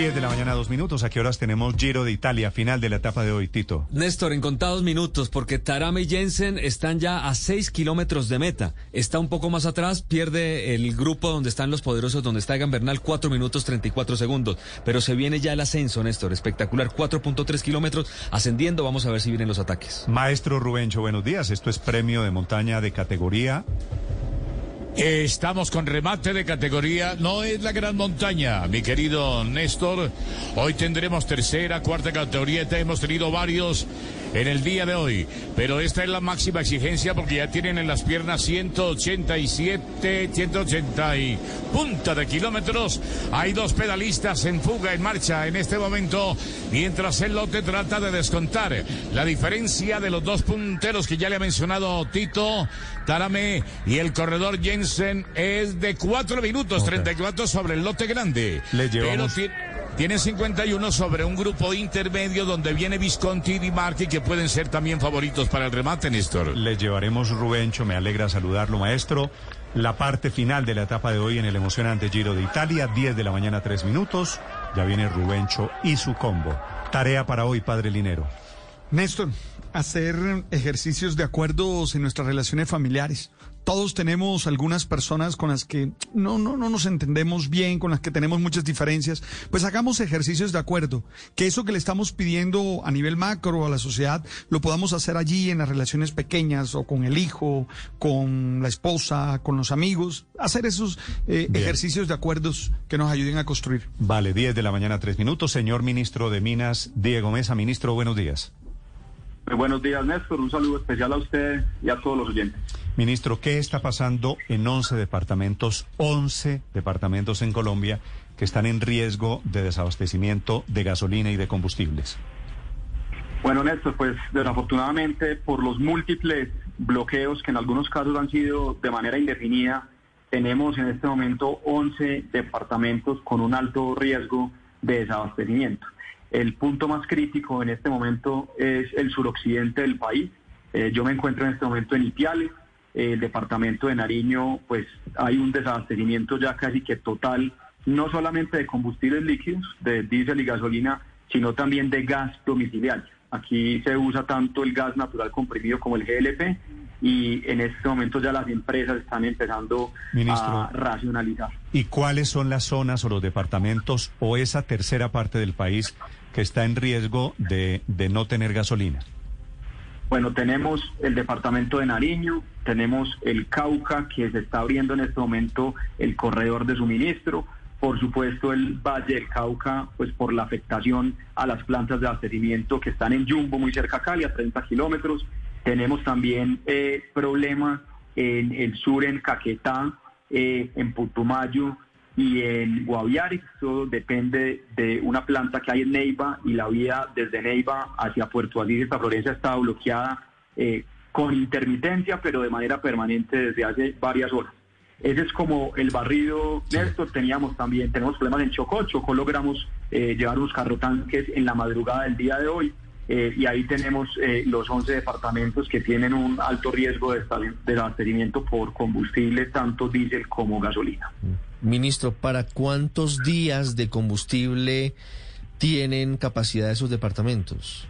10 de la mañana, dos minutos. ¿A qué horas tenemos Giro de Italia, final de la etapa de hoy, Tito? Néstor, en contados minutos, porque Tarame y Jensen están ya a 6 kilómetros de meta. Está un poco más atrás, pierde el grupo donde están los poderosos, donde está Egan Bernal, 4 minutos 34 segundos. Pero se viene ya el ascenso, Néstor, espectacular, 4.3 kilómetros, ascendiendo. Vamos a ver si vienen los ataques. Maestro Rubencho, buenos días. Esto es premio de montaña de categoría. Estamos con remate de categoría, no es la gran montaña, mi querido Néstor. Hoy tendremos tercera, cuarta categoría, hemos tenido varios en el día de hoy, pero esta es la máxima exigencia porque ya tienen en las piernas 187, 180 y punta de kilómetros. Hay dos pedalistas en fuga, en marcha en este momento, mientras el lote trata de descontar la diferencia de los dos punteros que ya le ha mencionado Tito, Tarame y el corredor Jensen es de 4 minutos, 34 sobre el lote grande. Le llevamos- Pero tiene 51 sobre un grupo intermedio donde viene Visconti y Di Marchi que pueden ser también favoritos para el remate, Néstor. Les llevaremos Rubencho, me alegra saludarlo, maestro. La parte final de la etapa de hoy en el emocionante Giro de Italia, 10 de la mañana, 3 minutos. Ya viene Rubencho y su combo. Tarea para hoy, padre Linero. Néstor, hacer ejercicios de acuerdos en nuestras relaciones familiares. Todos tenemos algunas personas con las que no, no, no nos entendemos bien, con las que tenemos muchas diferencias. Pues hagamos ejercicios de acuerdo. Que eso que le estamos pidiendo a nivel macro a la sociedad, lo podamos hacer allí en las relaciones pequeñas o con el hijo, con la esposa, con los amigos. Hacer esos eh, ejercicios de acuerdos que nos ayuden a construir. Vale, 10 de la mañana, 3 minutos. Señor ministro de Minas, Diego Mesa. Ministro, buenos días. Muy buenos días, Néstor. Un saludo especial a usted y a todos los oyentes. Ministro, ¿qué está pasando en 11 departamentos, 11 departamentos en Colombia que están en riesgo de desabastecimiento de gasolina y de combustibles? Bueno, Néstor, pues desafortunadamente por los múltiples bloqueos que en algunos casos han sido de manera indefinida, tenemos en este momento 11 departamentos con un alto riesgo de desabastecimiento. El punto más crítico en este momento es el suroccidente del país. Eh, yo me encuentro en este momento en Ipiales, eh, el departamento de Nariño, pues hay un desabastecimiento ya casi que total, no solamente de combustibles líquidos, de diésel y gasolina, sino también de gas domiciliario. Aquí se usa tanto el gas natural comprimido como el GLP y en este momento ya las empresas están empezando Ministro. a racionalizar. ¿Y cuáles son las zonas o los departamentos o esa tercera parte del país que está en riesgo de, de no tener gasolina? Bueno, tenemos el departamento de Nariño, tenemos el Cauca, que se está abriendo en este momento el corredor de suministro, por supuesto el Valle del Cauca, pues por la afectación a las plantas de abastecimiento que están en Jumbo, muy cerca a Cali, a 30 kilómetros. Tenemos también eh, problemas en el sur, en Caquetá, eh, en Putumayo y en Guaviare. Eso depende de una planta que hay en Neiva y la vía desde Neiva hacia Puerto Asís, esta Florencia está bloqueada eh, con intermitencia, pero de manera permanente desde hace varias horas. Ese es como el barrido, Néstor, teníamos también, tenemos problemas en Chocó, Chocó logramos eh, llevar unos carrotanques en la madrugada del día de hoy, eh, y ahí tenemos eh, los 11 departamentos que tienen un alto riesgo de esta- de abastecimiento por combustible, tanto diésel como gasolina. Ministro, ¿para cuántos días de combustible tienen capacidad esos departamentos?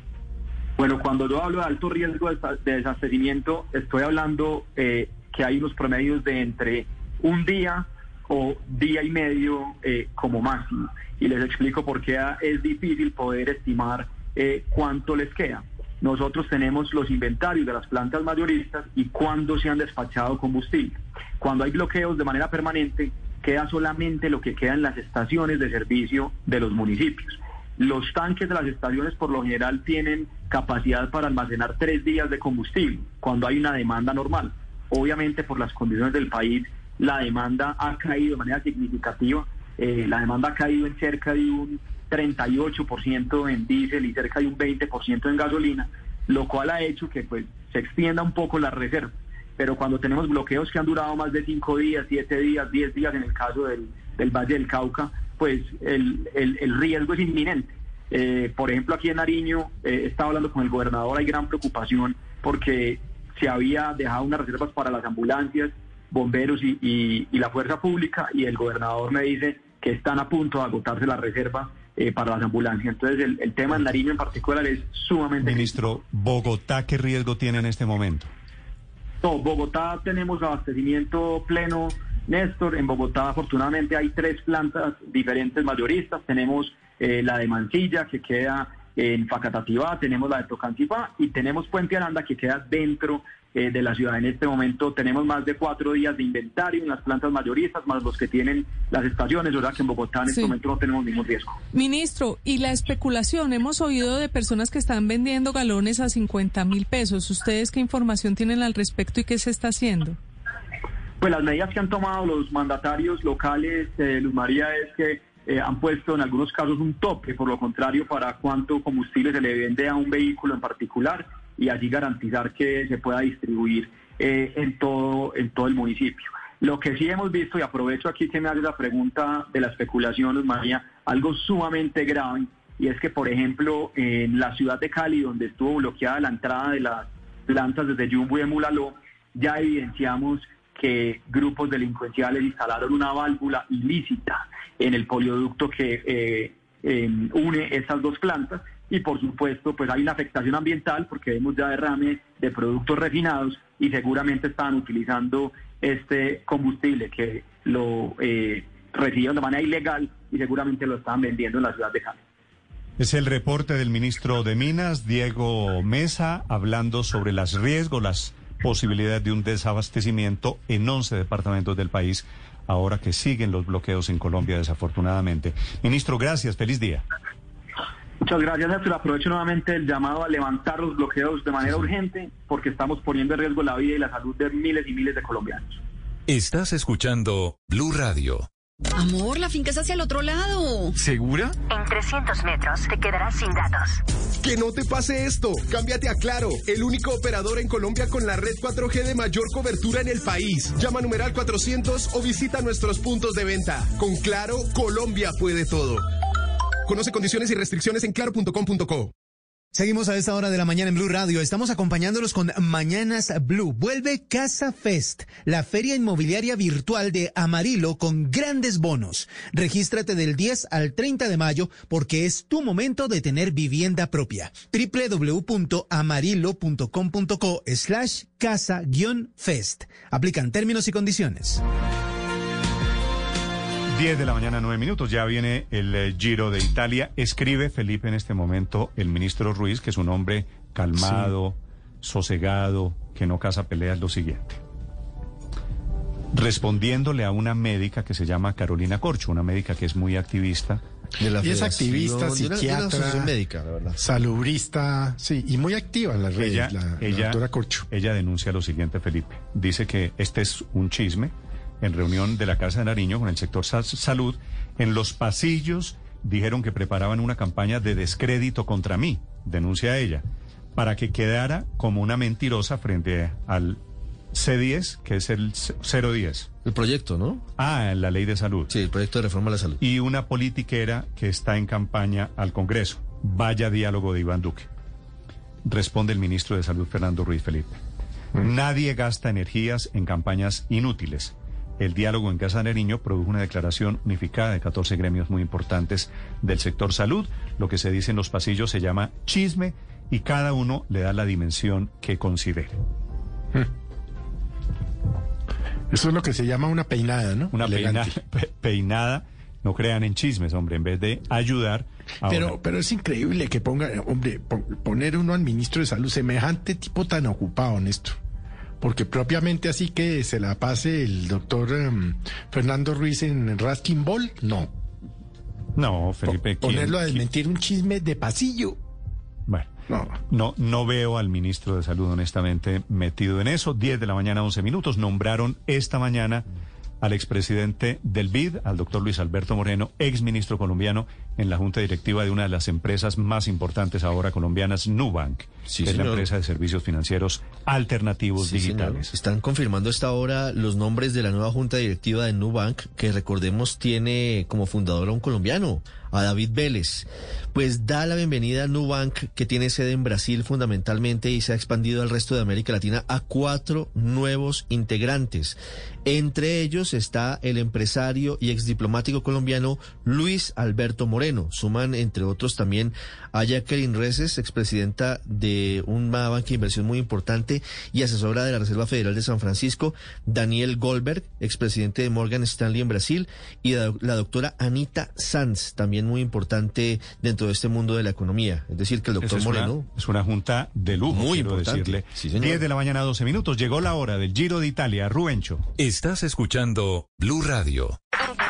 Bueno, cuando yo hablo de alto riesgo de desa- de desabastecimiento, estoy hablando eh, que hay unos promedios de entre un día o día y medio eh, como máximo. Y les explico por qué es difícil poder estimar eh, cuánto les queda. Nosotros tenemos los inventarios de las plantas mayoristas y cuándo se han despachado combustible. Cuando hay bloqueos de manera permanente, queda solamente lo que queda en las estaciones de servicio de los municipios. Los tanques de las estaciones por lo general tienen capacidad para almacenar tres días de combustible cuando hay una demanda normal. Obviamente por las condiciones del país la demanda ha caído de manera significativa. eh, la demanda ha caído en cerca de un 38% en diésel y cerca de un 20% en gasolina, lo cual ha hecho que pues se extienda un poco la reserva. Pero cuando tenemos bloqueos que han durado más de 5 días, 7 días, 10 días en el caso del, del Valle del Cauca, pues el, el, el riesgo es inminente. Eh, por ejemplo, aquí en Nariño, eh, estaba hablando con el gobernador, hay gran preocupación porque se había dejado unas reservas para las ambulancias, bomberos y, y- y la fuerza pública, y el gobernador me dice que están a punto de agotarse la reserva eh, para las ambulancias. Entonces, el, el tema en Nariño en particular es sumamente... Ministro, ¿Bogotá qué riesgo tiene en este momento? No, Bogotá tenemos abastecimiento pleno, Néstor. En Bogotá, afortunadamente, hay tres plantas diferentes mayoristas. Tenemos eh, la de Mansilla, que queda en Facatativá, tenemos la de Tocancipá y tenemos Puente Aranda, que queda dentro eh, de la ciudad. En este momento tenemos más de cuatro días de inventario en las plantas mayoristas, más los que tienen las estaciones, sea que en Bogotá en este momento no tenemos ningún riesgo. Ministro, y la especulación, hemos oído de personas que están vendiendo galones a 50 mil pesos. ¿Ustedes qué información tienen al respecto y qué se está haciendo? Pues las medidas que han tomado los mandatarios locales, eh, Luz María, es que eh, han puesto en algunos casos un tope, por lo contrario, para cuánto combustible se le vende a un vehículo en particular y allí garantizar que se pueda distribuir eh, en, todo, en todo el municipio. Lo que sí hemos visto, y aprovecho aquí que me hace la pregunta de la especulación, María, algo sumamente grave, y es que, por ejemplo, en la ciudad de Cali, donde estuvo bloqueada la entrada de las plantas desde Yumbo y Mulaló, ya evidenciamos que grupos delincuenciales instalaron una válvula ilícita en el polioducto que eh, eh, une esas dos plantas y por supuesto pues hay una afectación ambiental porque vemos ya derrame de productos refinados y seguramente estaban utilizando este combustible que lo eh, recibieron de manera ilegal y seguramente lo estaban vendiendo en la ciudad de Cali. Es el reporte del ministro de Minas, Diego Mesa, hablando sobre los riesgos, las posibilidades de un desabastecimiento en 11 departamentos del país, ahora que siguen los bloqueos en Colombia, desafortunadamente. Ministro, gracias, feliz día. Muchas gracias, Néstor. Aprovecho nuevamente el llamado a levantar los bloqueos de manera urgente porque estamos poniendo en riesgo la vida y la salud de miles y miles de colombianos. Estás escuchando Blue Radio. Amor, la finca es hacia el otro lado. ¿Segura? En 300 metros te quedarás sin datos. Que no te pase esto. Cámbiate a Claro, el único operador en Colombia con la red 4G de mayor cobertura en el país. Llama a numeral 400 o visita nuestros puntos de venta. Con Claro, Colombia puede todo. Conoce condiciones y restricciones en claro.com.co. Seguimos a esta hora de la mañana en Blue Radio. Estamos acompañándolos con Mañanas Blue. Vuelve Casa Fest, la feria inmobiliaria virtual de Amarillo con grandes bonos. Regístrate del 10 al 30 de mayo porque es tu momento de tener vivienda propia. www.amarillo.com.co slash casa-fest. Aplican términos y condiciones. 10 de la mañana, 9 minutos. Ya viene el eh, Giro de Italia. Escribe Felipe en este momento el ministro Ruiz, que es un hombre calmado, sosegado, que no caza peleas, lo siguiente. Respondiéndole a una médica que se llama Carolina Corcho, una médica que es muy activista. De la Y es activista, de de psiquiatra, asociación médica, la verdad. salubrista, sí, y muy activa en las redes, Ella, la, la ella, doctora Corcho. ella denuncia lo siguiente, Felipe. Dice que este es un chisme en reunión de la Casa de Nariño con el sector sa- salud. En los pasillos dijeron que preparaban una campaña de descrédito contra mí, denuncia ella, para que quedara como una mentirosa frente al C10, que es el c- 010. El proyecto, ¿no? Ah, la ley de salud. Sí, el proyecto de reforma a la salud. Y una politiquera que está en campaña al Congreso. Vaya diálogo de Iván Duque. Responde el ministro de Salud, Fernando Ruiz Felipe. Nadie gasta energías en campañas inútiles. El diálogo en Casa de Nariño produjo una declaración unificada de 14 gremios muy importantes del sector salud. Lo que se dice en los pasillos se llama chisme y cada uno le da la dimensión que considere. Eso es lo que se llama una peinada, ¿no? Una peina- Elegante. pe- peinada, no crean en chismes, hombre, en vez de ayudar Pero, pero es increíble que ponga, hombre, pon- poner uno al ministro de salud semejante tipo tan ocupado, Néstor. Porque propiamente así que se la pase el doctor em, Fernando Ruiz en Raskin Ball, no. No, Felipe, ¿quién- Ponerlo a quién- desmentir un chisme de pasillo. Bueno, No. no, no veo al ministro de Salud honestamente metido en eso. 10 de la mañana, 11 minutos. Nombraron esta mañana al expresidente del BID, al doctor Luis Alberto Moreno, ex ministro colombiano en la junta directiva de una de las empresas más importantes ahora colombianas, Nubank, Sí, que es la empresa de servicios financieros alternativos Sí, señor. digitales. Están confirmando a esta hora los nombres de la nueva junta directiva de Nubank, que recordemos tiene como fundador a un colombiano, a David Vélez. Pues da la bienvenida a Nubank, que tiene sede en Brasil fundamentalmente y se ha expandido al resto de América Latina, a cuatro nuevos integrantes. Entre ellos está el empresario y exdiplomático colombiano Luis Alberto Moreno. Suman, entre otros, también a Jacqueline Reces, expresidenta de una banca de inversión muy importante y asesora de la Reserva Federal de San Francisco, Daniel Goldberg, expresidente de Morgan Stanley en Brasil, y la, doctora Anita Sanz, también muy importante dentro de este mundo de la economía. Es decir, que el doctor es una- Moreno... es una junta de lujo, Muy quiero importante. decirle. Sí, señor. 10 de la mañana, 12 minutos. Llegó la hora del Giro de Italia. Rubencho. Estás escuchando Blue Radio.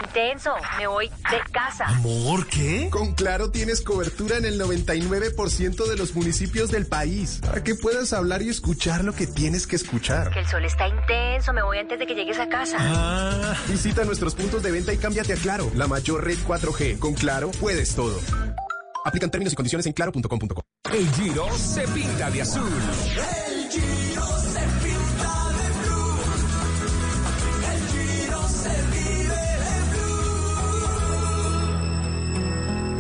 Intenso, me voy de casa. ¿Amor qué? Con Claro tienes cobertura en el 99% de los municipios del país. Para que puedas hablar y escuchar lo que tienes que escuchar. Que el sol está intenso, me voy antes de que llegues a casa. Ah, visita nuestros puntos de venta y cámbiate a Claro, la mayor red 4G. Con Claro puedes todo. Aplican términos y condiciones en claro.com.co. El Giro se pinta de azul.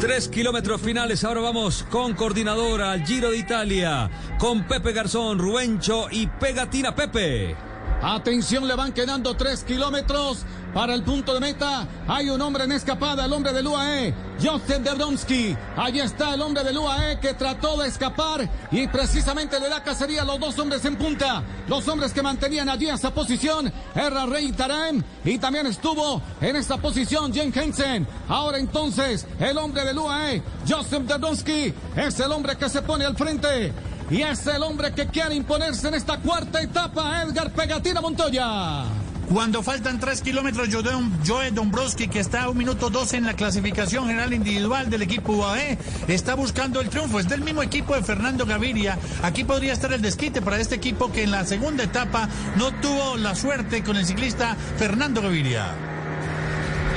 Tres kilómetros finales, ahora vamos con coordinadora al Giro de Italia, con Pepe Garzón, Rubencho y Pegatina Pepe. Atención, le van quedando tres kilómetros para el punto de meta. Hay un hombre en escapada, el hombre del UAE, Josef Derdomski. Allí está el hombre del UAE que trató de escapar y precisamente le da cacería los dos hombres en punta. Los hombres que mantenían allí esa posición, Erra Rey Tarem y también estuvo en esta posición Jen Hensen. Ahora entonces, el hombre del UAE, Josef Derdomski, es el hombre que se pone al frente. Y es el hombre que quiere imponerse en esta cuarta etapa, Edgar Pegatina Montoya. Cuando faltan tres kilómetros, Joe Joe Dombrowski, que está a un minuto 12 en la clasificación general individual del equipo UAE, está buscando el triunfo. Es del mismo equipo de Fernando Gaviria. Aquí podría estar el desquite para este equipo que en la segunda etapa no tuvo la suerte con el ciclista Fernando Gaviria.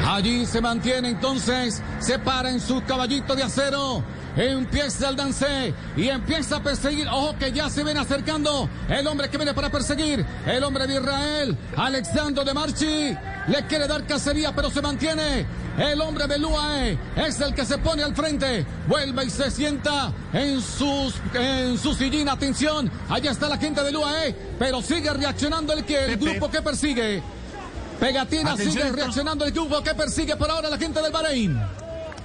Allí se mantiene entonces, se para en su caballito de acero. Empieza el dance y empieza a perseguir. Ojo que ya se ven acercando el hombre que viene para perseguir. El hombre de Israel, Alexandro de Marchi. Le quiere dar cacería, pero se mantiene. El hombre de UAE es el que se pone al frente. Vuelve y se sienta en, sus, en su sillín. Atención, allá está la gente del UAE, pero sigue reaccionando el que el grupo que persigue. Pegatina Atención, sigue reaccionando el grupo que persigue por ahora la gente del Bahrein.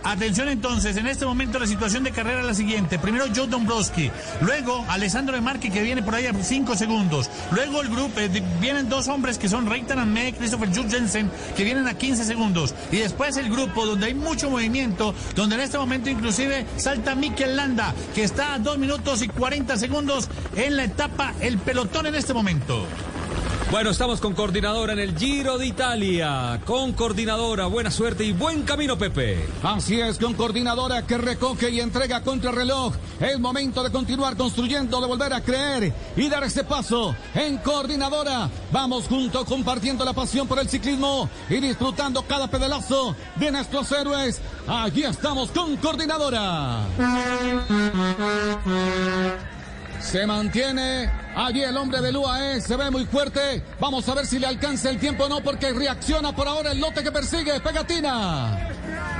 Atención entonces, en este momento la situación de carrera es la siguiente. Primero Joe Dombrowski, luego Alessandro de Marchi que viene por ahí a 5 segundos. Luego el grupo, eh, vienen dos hombres que son Reitan Anme, Christopher Jules Jensen, que vienen a 15 segundos. Y después el grupo donde hay mucho movimiento, donde en este momento inclusive salta Mikel Landa, que está a 2 minutos y 40 segundos en la etapa, el pelotón en este momento. Bueno, estamos con coordinadora en el Giro de Italia. Con coordinadora, buena suerte y buen camino, Pepe. Así es, con coordinadora que recoge y entrega contra el reloj. Es momento de continuar construyendo, de volver a creer y dar ese paso en coordinadora. Vamos juntos compartiendo la pasión por el ciclismo y disfrutando cada pedalazo de nuestros héroes. Aquí estamos con coordinadora. Se mantiene allí el hombre del UAE, se ve muy fuerte. Vamos a ver si le alcanza el tiempo o no, porque reacciona por ahora el lote que persigue, Pegatina.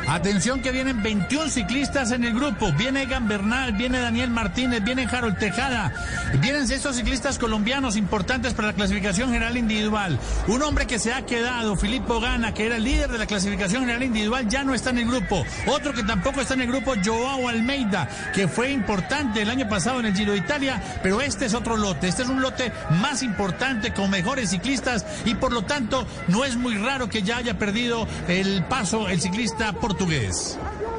Atención que vienen 21 ciclistas en el grupo. Viene Egan Bernal, viene Daniel Martínez, viene Harold Tejada. Vienen estos ciclistas colombianos importantes para la clasificación general individual. Un hombre que se ha quedado, Filippo Gana, que era el líder de la clasificación general individual, ya no está en el grupo. Otro que tampoco está en el grupo, Joao Almeida, que fue importante el año pasado en el Giro de Italia, pero este es otro lote. Este es un lote más importante con mejores ciclistas y por lo tanto no es muy raro que ya haya perdido el paso el ciclista portugués.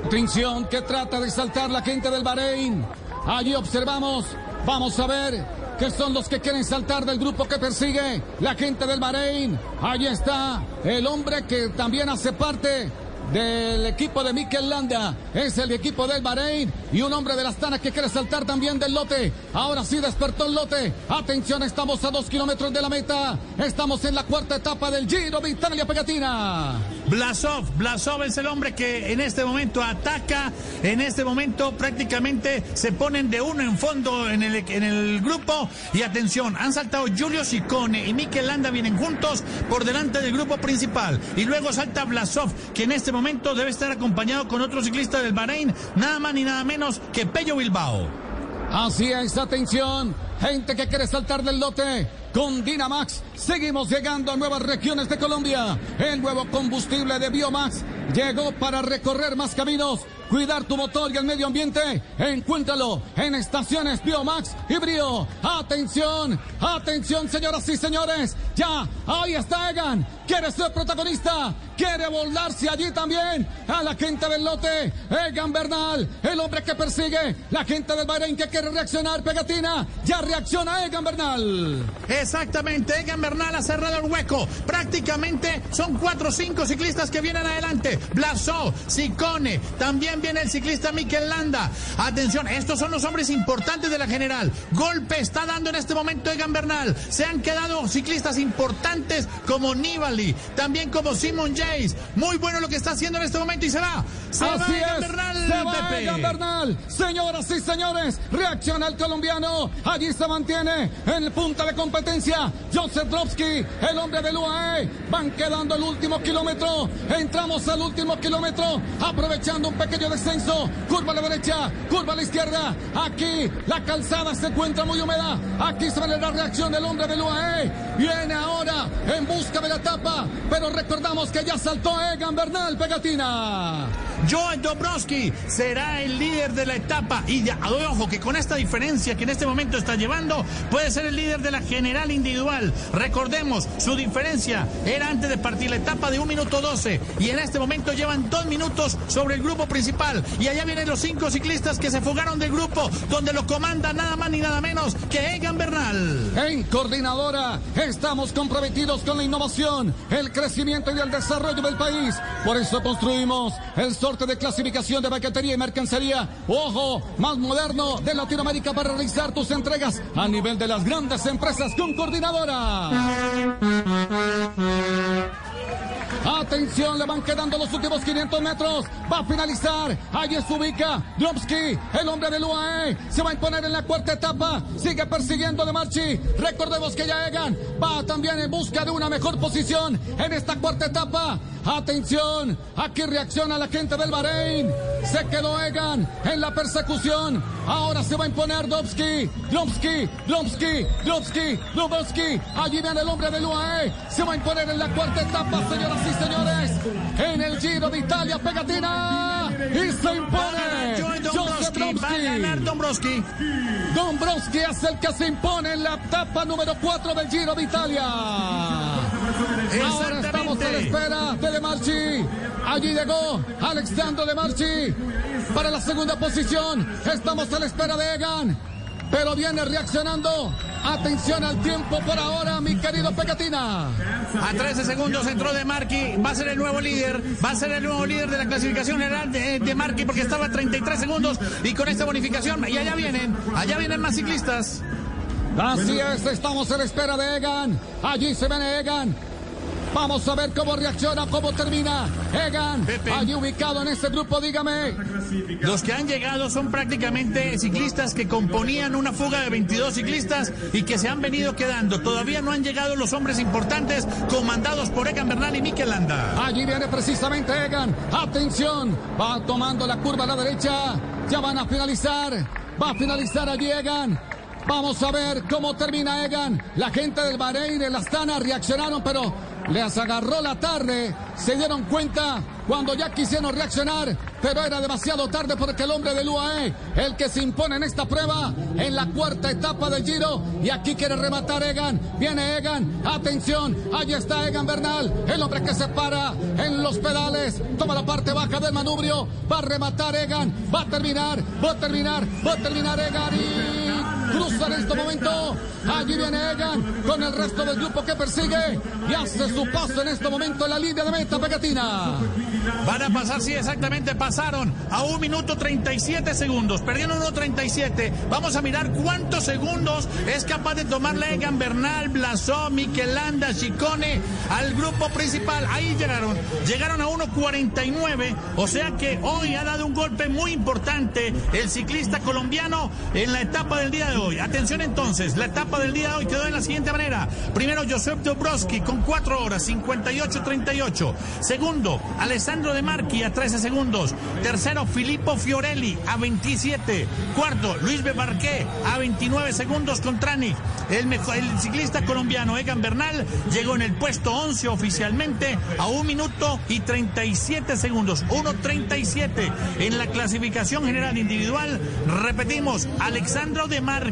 Atención que trata de saltar la gente del Bahrein. Allí observamos, vamos a ver que son los que quieren saltar del grupo que persigue la gente del Bahrein. Allí está el hombre que también hace parte del equipo de Mikel Landa, es el equipo del Bahrein y un hombre de la Astana que quiere saltar también del lote. Ahora sí despertó el lote. Atención, estamos a dos kilómetros de la meta. Estamos en la cuarta etapa del Giro de Italia Pegatina. Blasov, Blasov es el hombre que en este momento ataca, en este momento prácticamente se ponen de uno en fondo en el, en el grupo y atención, han saltado Julio Sicone y Mikel Landa vienen juntos por delante del grupo principal y luego salta Blasov que en este momento debe estar acompañado con otro ciclista del Bahrein, nada más ni nada menos que Pello Bilbao. Así es, atención, gente que quiere saltar del lote. Con Dinamax seguimos llegando a nuevas regiones de Colombia. El nuevo combustible de Biomax llegó para recorrer más caminos, cuidar tu motor y el medio ambiente. Encuéntralo en estaciones Biomax y Brio. Atención, atención señoras y señores. Ya, ahí está Egan. Quiere ser protagonista. Quiere volarse allí también. A la gente del lote. Egan Bernal, el hombre que persigue. La gente del Bahrein que quiere reaccionar. Pegatina. Ya reacciona Egan Bernal. Exactamente, Egan Bernal ha cerrado el hueco. Prácticamente son cuatro o cinco ciclistas que vienen adelante. Blasó, Sicone, también viene el ciclista Mikel Landa. Atención, estos son los hombres importantes de la general. Golpe está dando en este momento Egan Bernal. Se han quedado ciclistas importantes como Nibali, también como Simon Muy bueno lo que está haciendo en este momento y se va. Se Así va es, Bernal, se va Pepe. Bernal. Señoras y señores, reacciona el colombiano. Allí se mantiene en punta de competencia. Joseph Drovsky, el hombre del UAE. Van quedando el último kilómetro. Entramos al último kilómetro, aprovechando un pequeño descenso. Curva a la derecha, curva a la izquierda. Aquí la calzada se encuentra muy húmeda. Aquí se ve la reacción del hombre del UAE. Viene ahora en busca de la etapa, pero recordamos que ya saltó Egan Bernal, Pegatina. Joan Dobrowski será el líder de la etapa y ya, ojo que con esta diferencia que en este momento está llevando puede ser el líder de la general individual. Recordemos, su diferencia era antes de partir la etapa de 1 minuto 12 y en este momento llevan 2 minutos sobre el grupo principal y allá vienen los cinco ciclistas que se fugaron del grupo donde lo comanda nada más ni nada menos que Egan Bernal. En Coordinadora estamos comprometidos con la innovación, el crecimiento y el desarrollo del país. Por eso construimos el de clasificación de paquetería y mercancía, ojo, más moderno de Latinoamérica para realizar tus entregas a nivel de las grandes empresas con Coordinadora. Atención, le van quedando los últimos 500 metros. Va a finalizar. Allí se ubica Dromsky, el hombre del UAE. Se va a imponer en la cuarta etapa. Sigue persiguiendo de Marchi. Recordemos que ya Egan va también en busca de una mejor posición en esta cuarta etapa. Atención, aquí reacciona la gente del Bahrein. Se quedó Egan en la persecución. Ahora se va a imponer Dromsky, Dromsky, Dromsky, Dromsky, Dromsky. Allí viene el hombre del UAE. Se va a imponer en la cuarta etapa, señoras y señores. En el Giro de Italia, pegatina. Y se impone. Joseph Dombrowski, Dombrowski. Es el que se impone en la etapa número 4 del Giro de Italia. Ahora estamos a la espera de De Marchi. Allí llegó Alexandro De Marchi para la segunda posición. Estamos a la espera de Egan. Pero viene reaccionando. Atención al tiempo por ahora, mi querido Pegatina. A 13 segundos entró De Marchi, va a ser el nuevo líder, va a ser el nuevo líder de la clasificación general de, de Marchi porque estaba a 33 segundos y con esta bonificación, y allá vienen, allá vienen más ciclistas. Así es, estamos a la espera de Egan. Allí se viene Egan. Vamos a ver cómo reacciona, cómo termina. Egan, allí ubicado en este grupo, dígame. Los que han llegado son prácticamente ciclistas que componían una fuga de 22 ciclistas y que se han venido quedando. Todavía no han llegado los hombres importantes comandados por Egan Bernal y Mikel Landa. Allí viene precisamente Egan. Atención, va tomando la curva a la derecha. Ya van a finalizar. Va a finalizar allí Egan. Vamos a ver cómo termina Egan. La gente del Bahrein, el Astana reaccionaron, pero les agarró la tarde. Se dieron cuenta cuando ya quisieron reaccionar, pero era demasiado tarde porque el hombre del UAE, el que se impone en esta prueba, en la cuarta etapa del Giro, y aquí quiere rematar Egan. Viene Egan, atención, allí está Egan Bernal, el hombre que se para en los pedales, toma la parte baja del manubrio, va a rematar Egan, va a terminar, va a terminar, va a terminar Egan cruza en este momento. Allí viene Egan con el resto del grupo que persigue y hace su paso en este momento en la línea de meta pegatina. Van a pasar, sí, exactamente, pasaron a un minuto 37 segundos, perdieron 1.37. Vamos a mirar cuántos segundos es capaz de tomar Egan Bernal, Blasó, Miquelanda, Chicone al grupo principal. Ahí llegaron, llegaron a 1.49, o sea que hoy ha dado un golpe muy importante el ciclista colombiano en la etapa del día de hoy. Atención entonces, la etapa del día de hoy quedó de la siguiente manera. Primero, Josep Dobrowski con 4 horas 58-38. Segundo, Alessandro De Marchi a 13 segundos. Tercero, Filippo Fiorelli a 27. Cuarto, Luis Bebarqué a 29 segundos con mejor, el ciclista colombiano Egan Bernal llegó en el puesto 11 oficialmente a 1 minuto y 37 segundos. 1.37 en la clasificación general individual. Repetimos, Alexandro De Marchi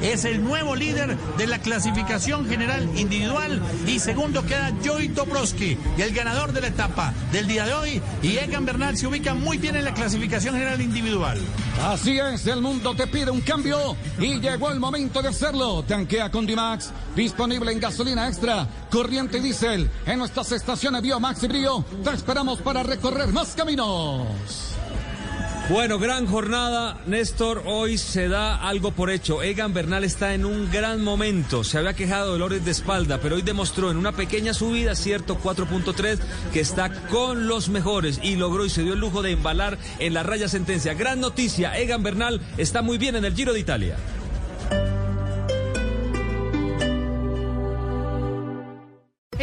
es el nuevo líder de la clasificación general individual y segundo queda Joey Dobrowski, el ganador de la etapa del día de hoy y Egan Bernal se ubica muy bien en la clasificación general individual. Así es, el mundo te pide un cambio y llegó el momento de hacerlo. Tanquea con Dimax, disponible en gasolina extra, corriente y diésel. En nuestras estaciones Biomax y Brio, te esperamos para recorrer más caminos. Bueno, gran jornada, Néstor. Hoy se da algo por hecho. Egan Bernal está en un gran momento. Se había quejado de dolores de espalda, pero hoy demostró en una pequeña subida, cierto, 4.3, que está con los mejores y logró y se dio el lujo de embalar en la raya sentencia. Gran noticia, Egan Bernal está muy bien en el Giro de Italia.